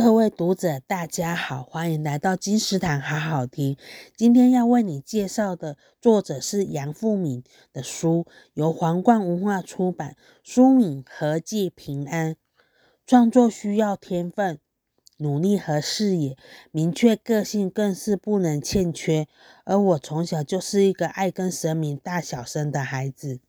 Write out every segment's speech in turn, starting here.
各位读者，大家好，欢迎来到金石堂好好听。今天要为你介绍的作者是杨富敏的书，由皇冠文化出版。书名《和记平安》。创作需要天分、努力和视野，明确个性更是不能欠缺。而我从小就是一个爱跟神明大小声的孩子。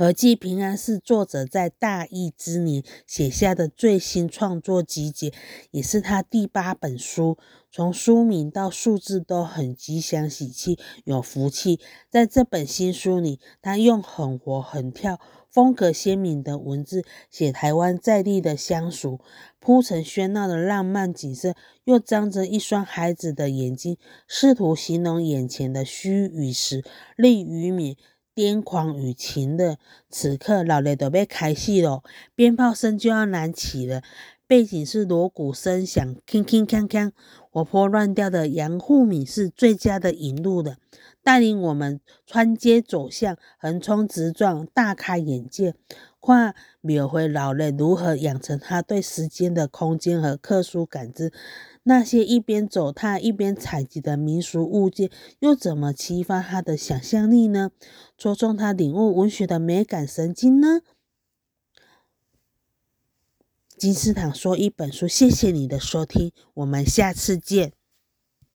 何济平安是作者在大疫之年写下的最新创作集结，也是他第八本书。从书名到数字都很吉祥喜气，有福气。在这本新书里，他用很活很跳、风格鲜明的文字写台湾在地的乡俗，铺陈喧闹的浪漫景色，又张着一双孩子的眼睛，试图形容眼前的虚与实、利与美。癫狂与情的此刻，老雷都要开戏了，鞭炮声就要燃起了，背景是锣鼓声响，铿铿锵锵，活泼乱掉的杨富敏是最佳的引路的，带领我们穿街走巷，横冲直撞，大开眼界。看描绘老人如何养成他对时间的空间和特殊感知。那些一边走踏一边采集的民俗物件，又怎么启发他的想象力呢？戳中他领悟文学的美感神经呢？金斯坦说一本书，谢谢你的收听，我们下次见。